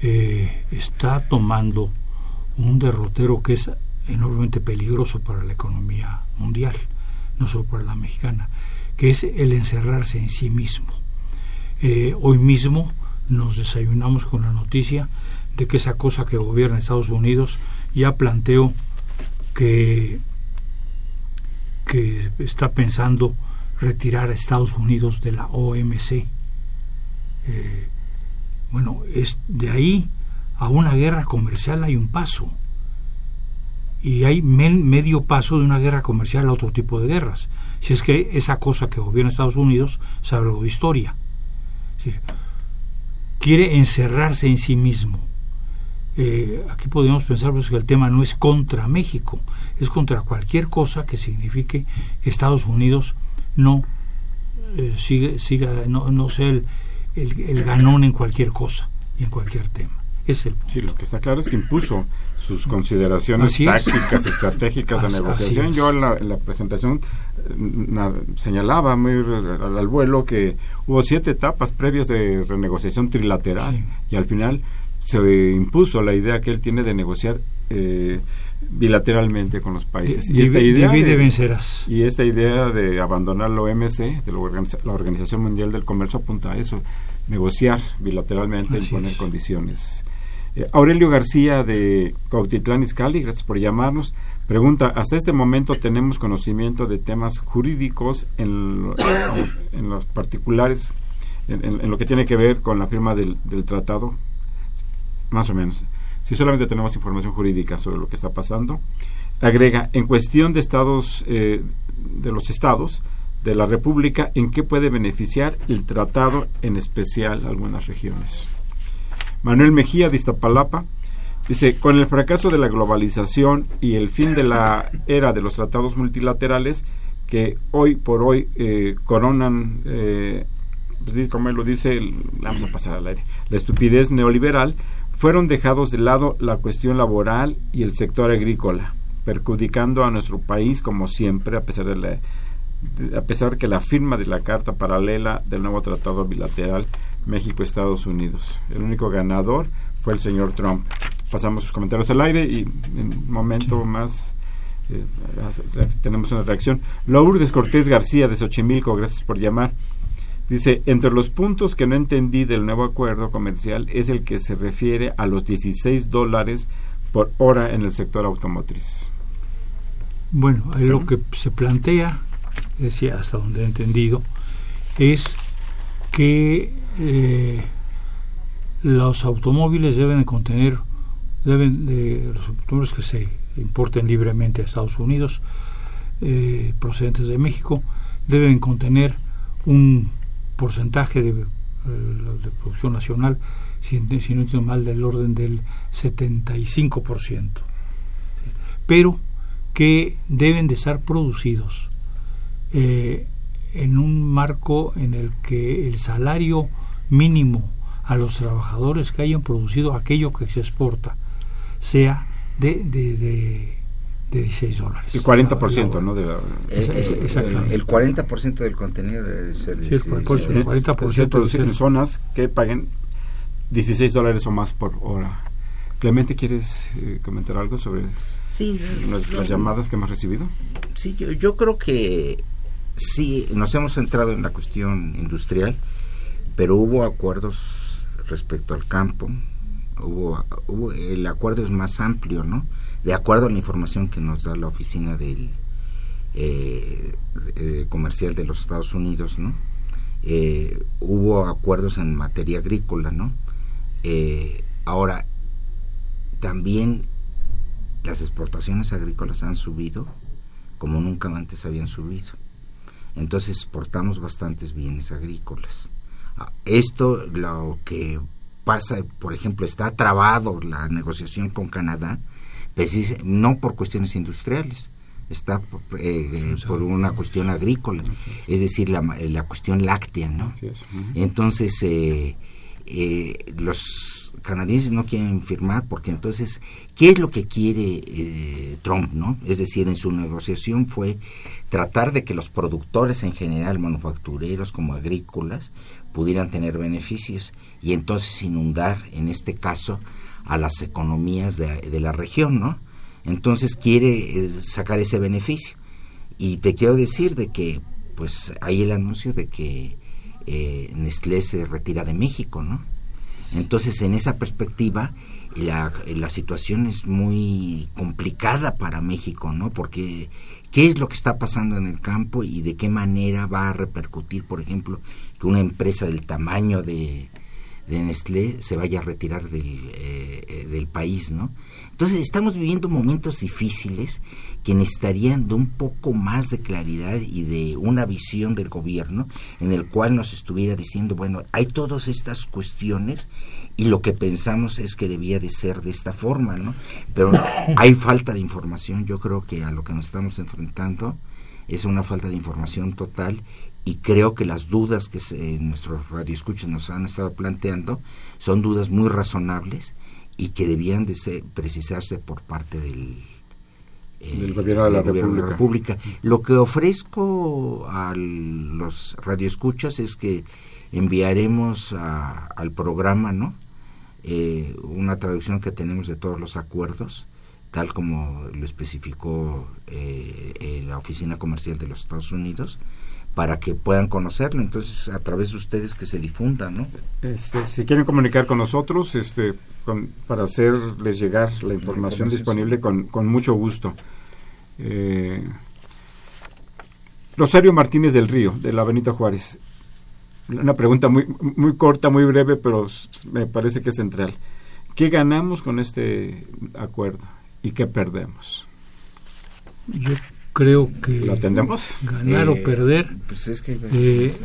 eh, está tomando un derrotero que es enormemente peligroso para la economía mundial, no solo para la mexicana, que es el encerrarse en sí mismo. Eh, hoy mismo nos desayunamos con la noticia de que esa cosa que gobierna Estados Unidos ya planteó que, que está pensando retirar a Estados Unidos de la OMC. Eh, bueno, es de ahí a una guerra comercial hay un paso y hay medio paso de una guerra comercial a otro tipo de guerras. Si es que esa cosa que gobierna Estados Unidos sabe algo de historia. quiere encerrarse en sí mismo. Eh, aquí podemos pensar pues, que el tema no es contra México, es contra cualquier cosa que signifique que Estados Unidos no eh, siga, no, no sea el, el, ganón en cualquier cosa y en cualquier tema. Es el Sí, lo que está claro es que impuso sus consideraciones tácticas, estratégicas de negociación. Yo en la, presentación eh, señalaba muy al, vuelo que hubo siete etapas previas de renegociación trilateral y al final se impuso la idea que él tiene de negociar eh, bilateralmente con los países. y, esta idea de, vencerás. Y esta idea de abandonar la OMC, de la, Organización Mundial del Comercio, apunta a eso, negociar bilateralmente y poner condiciones eh, Aurelio García de Cautitlán Izcalli, gracias por llamarnos. Pregunta, hasta este momento tenemos conocimiento de temas jurídicos en, los particulares, en, lo que tiene que ver con la firma del, tratado, más o menos. Si solamente tenemos información jurídica sobre lo que está pasando. Agrega, en cuestión de estados, eh, de los estados de la República en qué puede beneficiar el tratado, en especial algunas regiones. Manuel Mejía de Iztapalapa dice, con el fracaso de la globalización y el fin de la [LAUGHS] era de los tratados multilaterales que hoy por hoy eh, coronan, eh, pues, como él lo dice, vamos a pasar al aire, la estupidez neoliberal, fueron dejados de lado la cuestión laboral y el sector agrícola, perjudicando a nuestro país como siempre, a pesar de la a pesar que la firma de la carta paralela del nuevo tratado bilateral México-Estados Unidos. El único ganador fue el señor Trump. Pasamos sus comentarios al aire y en un momento más eh, tenemos una reacción. Lourdes Cortés García de Xochimilco, gracias por llamar. Dice, entre los puntos que no entendí del nuevo acuerdo comercial es el que se refiere a los 16 dólares por hora en el sector automotriz. Bueno, ahí lo que se plantea, decía hasta donde he entendido, es que eh, los automóviles deben contener, deben de los automóviles que se importen libremente a Estados Unidos, eh, procedentes de México, deben contener un porcentaje de, eh, de producción nacional, si, si, no entiendo mal, del orden del 75%, pero que deben de estar producidos eh, en un marco en el que el salario mínimo a los trabajadores que hayan producido aquello que se exporta sea de, de, de, de 16 dólares. El 40%, ¿no? De la, eh, eh, el, el 40% del contenido debe ser sí, el, por, el 40% producir en zonas que paguen 16 dólares o más por hora. Clemente, ¿quieres eh, comentar algo sobre sí, las, las, llamadas que hemos recibido? Sí, yo, yo creo que sí, nos hemos centrado en la cuestión industrial, pero hubo acuerdos respecto al campo, hubo, hubo, el acuerdo es más amplio, ¿no? De acuerdo a la información que nos da la oficina del eh, comercial de los Estados Unidos, ¿no? Eh, hubo acuerdos en materia agrícola, ¿no? Eh, ahora, también las exportaciones agrícolas han subido como nunca antes habían subido. Entonces exportamos bastantes bienes agrícolas. Ah, esto lo que pasa, por ejemplo, está trabado la negociación con Canadá, pues, no por cuestiones industriales, está eh, eh, por una cuestión agrícola, es decir, la, la cuestión láctea, ¿no? Entonces, eh, eh, los canadienses no quieren firmar porque entonces, ¿qué es lo que quiere eh, Trump, no? Es decir, en su negociación fue tratar de que los productores en general, manufactureros como agrícolas, pudieran tener beneficios y entonces inundar, en este caso, a las economías de, de la región, ¿no? Entonces quiere eh, sacar ese beneficio. Y te quiero decir de que, pues, hay el anuncio de que eh, Nestlé se retira de México, ¿no? Entonces, en esa perspectiva, la, la situación es muy complicada para México, ¿no? Porque qué es lo que está pasando en el campo y de qué manera va a repercutir, por ejemplo, que una empresa del tamaño de, Nestlé se vaya a retirar del, eh, del país, ¿no? Entonces estamos viviendo momentos difíciles que necesitarían de un poco más de claridad y de una visión del gobierno en el cual nos estuviera diciendo, bueno, hay todas estas cuestiones y lo que pensamos es que debía de ser de esta forma, ¿no? Pero hay falta de información, yo creo que a lo que nos estamos enfrentando es una falta de información total y creo que las dudas que se, nuestros radioescuchas nos han estado planteando son dudas muy razonables y que debían de ser, precisarse por parte del, eh, del gobierno, de la, gobierno República. de la República. Lo que ofrezco a los radioescuchas es que enviaremos a, al programa, ¿no? Eh, una traducción que tenemos de todos los acuerdos, tal como lo especificó eh, la Oficina Comercial de los Estados Unidos, para que puedan conocerlo. Entonces, a través de ustedes que se difunda, ¿no? Este, si quieren comunicar con nosotros, este, con, para hacerles llegar la información disponible con, con mucho gusto. Eh, Rosario Martínez del Río, de la Benito Juárez. Una pregunta muy, muy corta, muy breve, pero me parece que es central. ¿Qué ganamos con este acuerdo y qué perdemos? Yo creo que ¿Lo atendemos? ganar o Eh, perder, Pues es que... eh,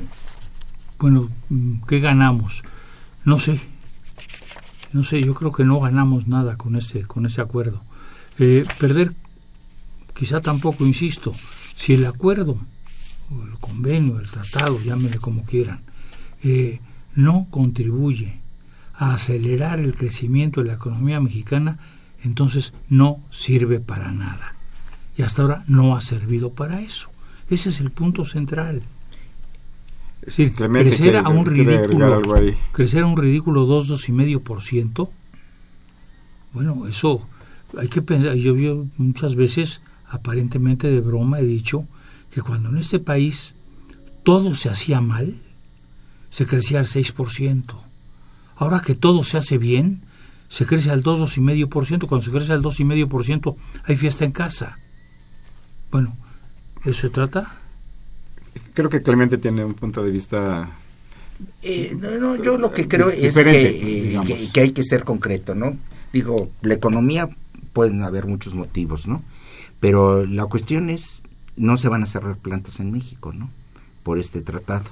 bueno, mm, ¿qué ganamos? No sé, no sé, yo creo que no ganamos nada con ese, con ese acuerdo. Eh, perder, quizá tampoco, insisto, si el acuerdo, o el convenio, el tratado, llámenle como quieran, eh, no contribuye a acelerar el crecimiento de la economía mexicana, entonces no sirve para nada. Y hasta ahora no ha servido para eso. Ese es el punto central. Es decir, Clemente crecer a un ridículo, crecer a un ridículo 2, 2,5%, bueno, eso hay que pensar, yo, yo muchas veces, aparentemente de broma, he dicho que cuando en este país todo se hacía mal, se crecía al 6%. Ahora que todo se hace bien, se crece al 2, 2,5%. Cuando se crece al 2,5%, hay fiesta en casa. Bueno, ¿de eso se trata? Creo que Clemente tiene un punto de vista Eh, no, no, yo lo que creo es Diferente, que, eh, que- que hay que ser concreto, ¿no? Digo, la economía pueden haber muchos motivos, ¿no? Pero la cuestión es, no se van a cerrar plantas en México, ¿no? Por este tratado.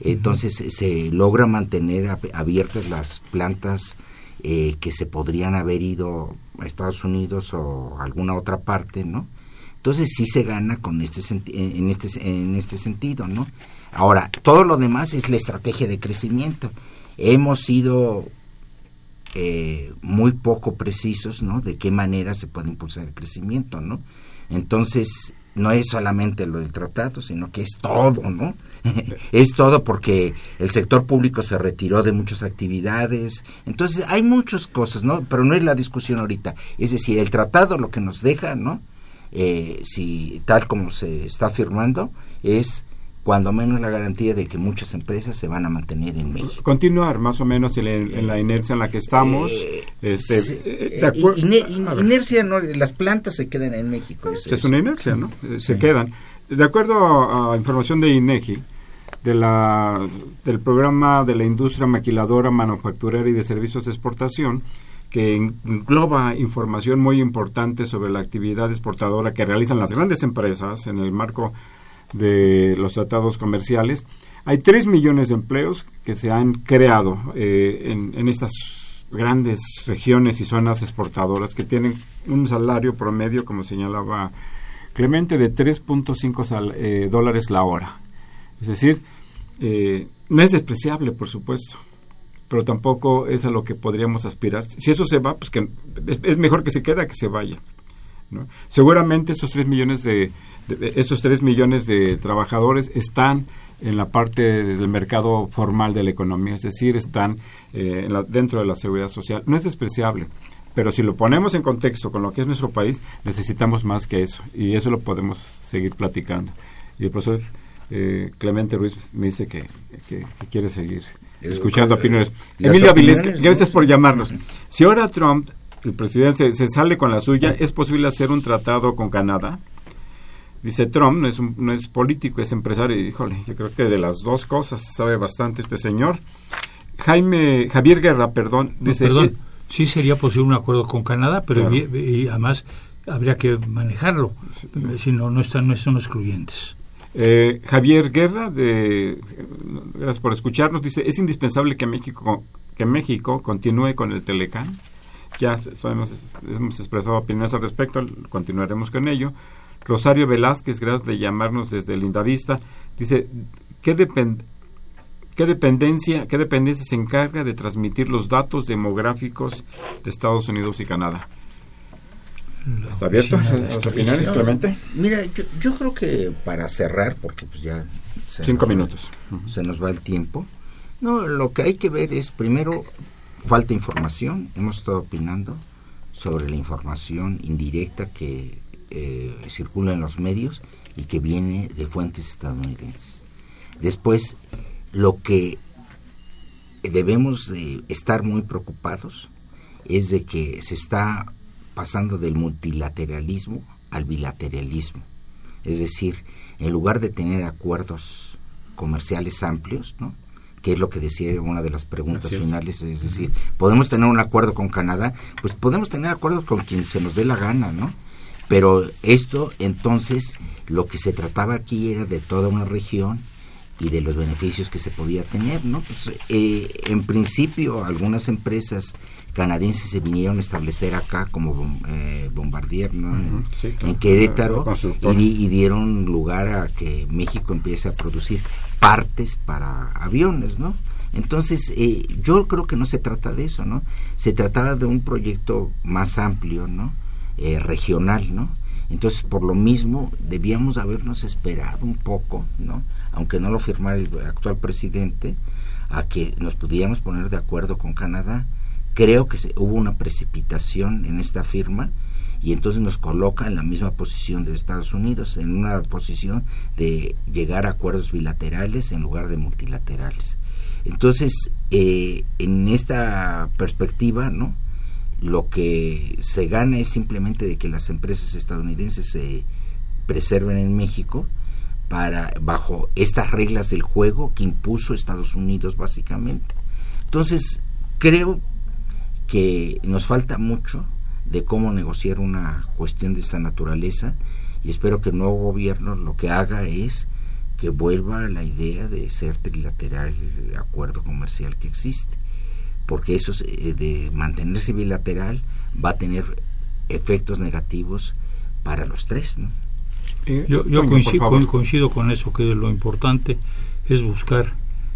Entonces se- se logra mantener ab- abiertas las plantas eh, que se podrían haber ido a Estados Unidos o a alguna otra parte, ¿no? Entonces sí se gana con este en este en este sentido, ¿no? Ahora, todo lo demás es la estrategia de crecimiento. Hemos sido eh, muy poco precisos, ¿no? De qué manera se puede impulsar el crecimiento, ¿no? Entonces, no es solamente lo del tratado, sino que es todo, ¿no? [LAUGHS] es todo porque el sector público se retiró de muchas actividades. Entonces, hay muchas cosas, ¿no? Pero no es la discusión ahorita. Es decir, el tratado lo que nos deja, ¿no? Eh, si tal como se está firmando, es cuando menos la garantía de que muchas empresas se van a mantener en México. continuar más o menos en, la- en la inercia en la que estamos. Eh, este, Sí, eh, eh, in- inercia no, las plantas se quedan en México. eso es una inercia, ¿no? Eh, Se Sí. quedan. De acuerdo a información de INEGI, de la, del programa de la industria maquiladora, manufacturera y de servicios de exportación, que engloba información muy importante sobre la actividad exportadora que realizan las grandes empresas en el marco de los tratados comerciales. Hay 3 millones de empleos que se han creado eh, en, estas grandes regiones y zonas exportadoras que tienen un salario promedio, como señalaba Clemente, de 3.5 sal- eh, dólares la hora. Es decir, eh, no es despreciable, por supuesto, pero tampoco es a lo que podríamos aspirar. Si eso se va, pues que es, mejor que se quede a que se vaya. ¿no? Seguramente esos 3 millones de, de- esos 3 millones de trabajadores están en la parte del mercado formal de la economía, es decir, están eh, en la- dentro de la seguridad social. No es despreciable, pero si lo ponemos en contexto con lo que es nuestro país, necesitamos más que eso, y eso lo podemos seguir platicando. Y el profesor eh, Clemente Ruiz me dice que, quiere seguir escuchando eh, opiniones. Emilio Avilés, gracias por llamarnos. Si ahora Trump, el presidente, se, sale con la suya, ¿es posible hacer un tratado con Canadá? Dice Trump, no es, un- no es político, es empresario. Y híjole, yo creo que de las dos cosas sabe bastante este señor. Jaime, Javier Guerra, perdón, No, dice... perdón, eh, sí sería posible un acuerdo con Canadá, pero Claro. y- y además habría que manejarlo, si no, no están, no son excluyentes. Eh, Javier Guerra, de, gracias por escucharnos, dice, es indispensable que México, que México continúe con el Telecán. Ya hemos expresado opiniones al respecto, continuaremos con ello. Rosario Velázquez, gracias de llamarnos desde Lindavista, dice, ¿qué, ¿qué, dependencia, ¿qué dependencia se encarga de transmitir los datos demográficos de Estados Unidos y Canadá? ¿Está abierto las opiniones, No, Clemente? Mira, yo, yo creo que para cerrar, porque pues ya se Cinco nos va- minutos. se nos va el tiempo. No, lo que hay que ver es primero falta información. Hemos estado opinando sobre la información indirecta que eh, circula en los medios y que viene de fuentes estadounidenses. Después, lo que debemos de estar muy preocupados es de que se está pasando del multilateralismo al bilateralismo. Es decir, en lugar de tener acuerdos comerciales amplios, ¿no? que es lo que decía una de las preguntas finales, es decir, podemos tener un acuerdo con Canadá, pues podemos tener acuerdos con quien se nos dé la gana, ¿no? Pero esto entonces Lo que se trataba aquí era de toda una región y de los beneficios que se podía tener, ¿no? Pues, eh, en principio, algunas empresas canadienses se vinieron a establecer acá como eh, Bombardier, ¿no? en, Querétaro y, y, dieron lugar a que México empiece a producir partes para aviones, ¿no? Entonces, eh, yo creo que no se trata de eso, ¿no? Se trataba de un proyecto más amplio, ¿no? Eh, regional, ¿no? Entonces, por lo mismo, debíamos habernos esperado un poco, ¿no? Aunque no lo firmara el actual presidente, a que nos pudiéramos poner de acuerdo con Canadá. Creo que hubo una precipitación en esta firma y entonces nos coloca en la misma posición de Estados Unidos, en una posición de llegar a acuerdos bilaterales en lugar de multilaterales. Entonces, eh, en esta perspectiva, ¿no? Lo que se gana es simplemente de que las empresas estadounidenses se preserven en México para bajo estas reglas del juego que impuso Estados Unidos básicamente. Entonces, creo que nos falta mucho de cómo negociar una cuestión de esta naturaleza y espero que el nuevo gobierno lo que haga es que vuelva a la idea de ser trilateral el acuerdo comercial que existe, porque eso eh, de mantenerse bilateral va a tener efectos negativos para los tres. ¿no? Eh, yo, coincido, con eso, que lo importante es buscar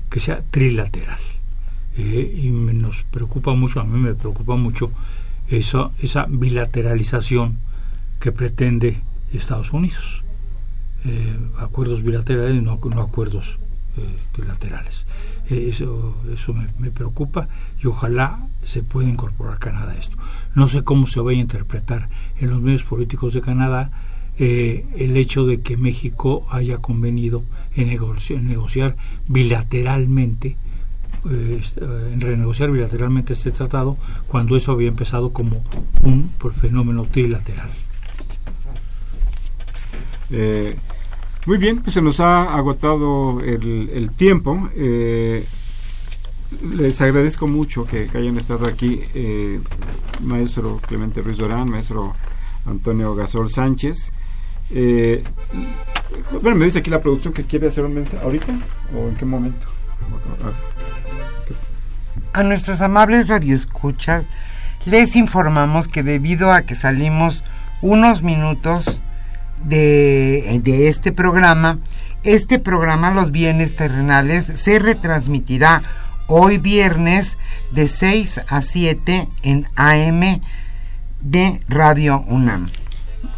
que sea trilateral. Eh, y nos preocupa mucho, a mí me preocupa mucho esa, esa bilateralización que pretende Estados Unidos. Eh, acuerdos bilaterales, no, no acuerdos eh, trilaterales. Eh, eso eso me, preocupa y ojalá se pueda incorporar Canadá a esto. No sé cómo se va a interpretar en los medios políticos de Canadá el hecho de que México haya convenido en, en negociar bilateralmente en renegociar bilateralmente este tratado cuando eso había empezado como un fenómeno trilateral. Eh, muy bien, pues se nos ha agotado el, tiempo. Eh, les agradezco mucho que, hayan estado aquí, eh, maestro Clemente Ruiz Dorán, maestro Antonio Gasol Sánchez. Eh, bueno, me dice aquí la producción que quiere hacer un mensaje ahorita o en qué momento. A nuestros amables radioescuchas les informamos que debido a que salimos unos minutos de, este programa. Este programa, Los Bienes Terrenales, se retransmitirá hoy viernes de 6 a 7 en AM de Radio UNAM.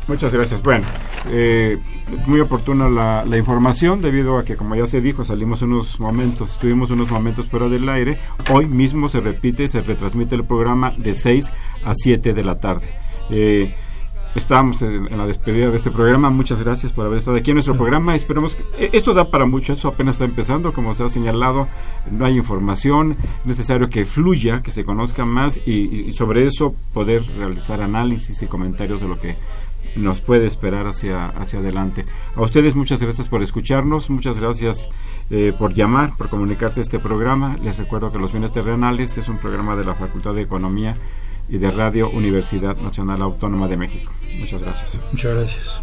Muchas gracias. Bueno, eh, muy oportuna la, información debido a que, como ya se dijo, salimos unos momentos, tuvimos unos momentos fuera del aire. Hoy mismo se repite, se retransmite el programa de 6 a 7 de la tarde. Eh, Estamos en, la despedida de este programa. Muchas gracias por haber estado aquí en nuestro programa. Esperemos que eh, esto da para mucho. Eso apenas está empezando, como se ha señalado. No hay información. Es necesario que fluya, que se conozca más y, sobre eso poder realizar análisis y comentarios de lo que nos puede esperar hacia, hacia adelante. A ustedes muchas gracias por escucharnos, muchas gracias eh, por llamar, por comunicarse a este programa. Les recuerdo que Los Bienes Terrenales es un programa de la Facultad de Economía y de Radio Universidad Nacional Autónoma de México. Muchas gracias. Muchas gracias.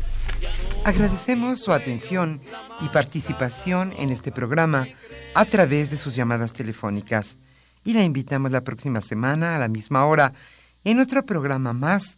Agradecemos su atención y participación en este programa a través de sus llamadas telefónicas y la invitamos la próxima semana a la misma hora en otro programa más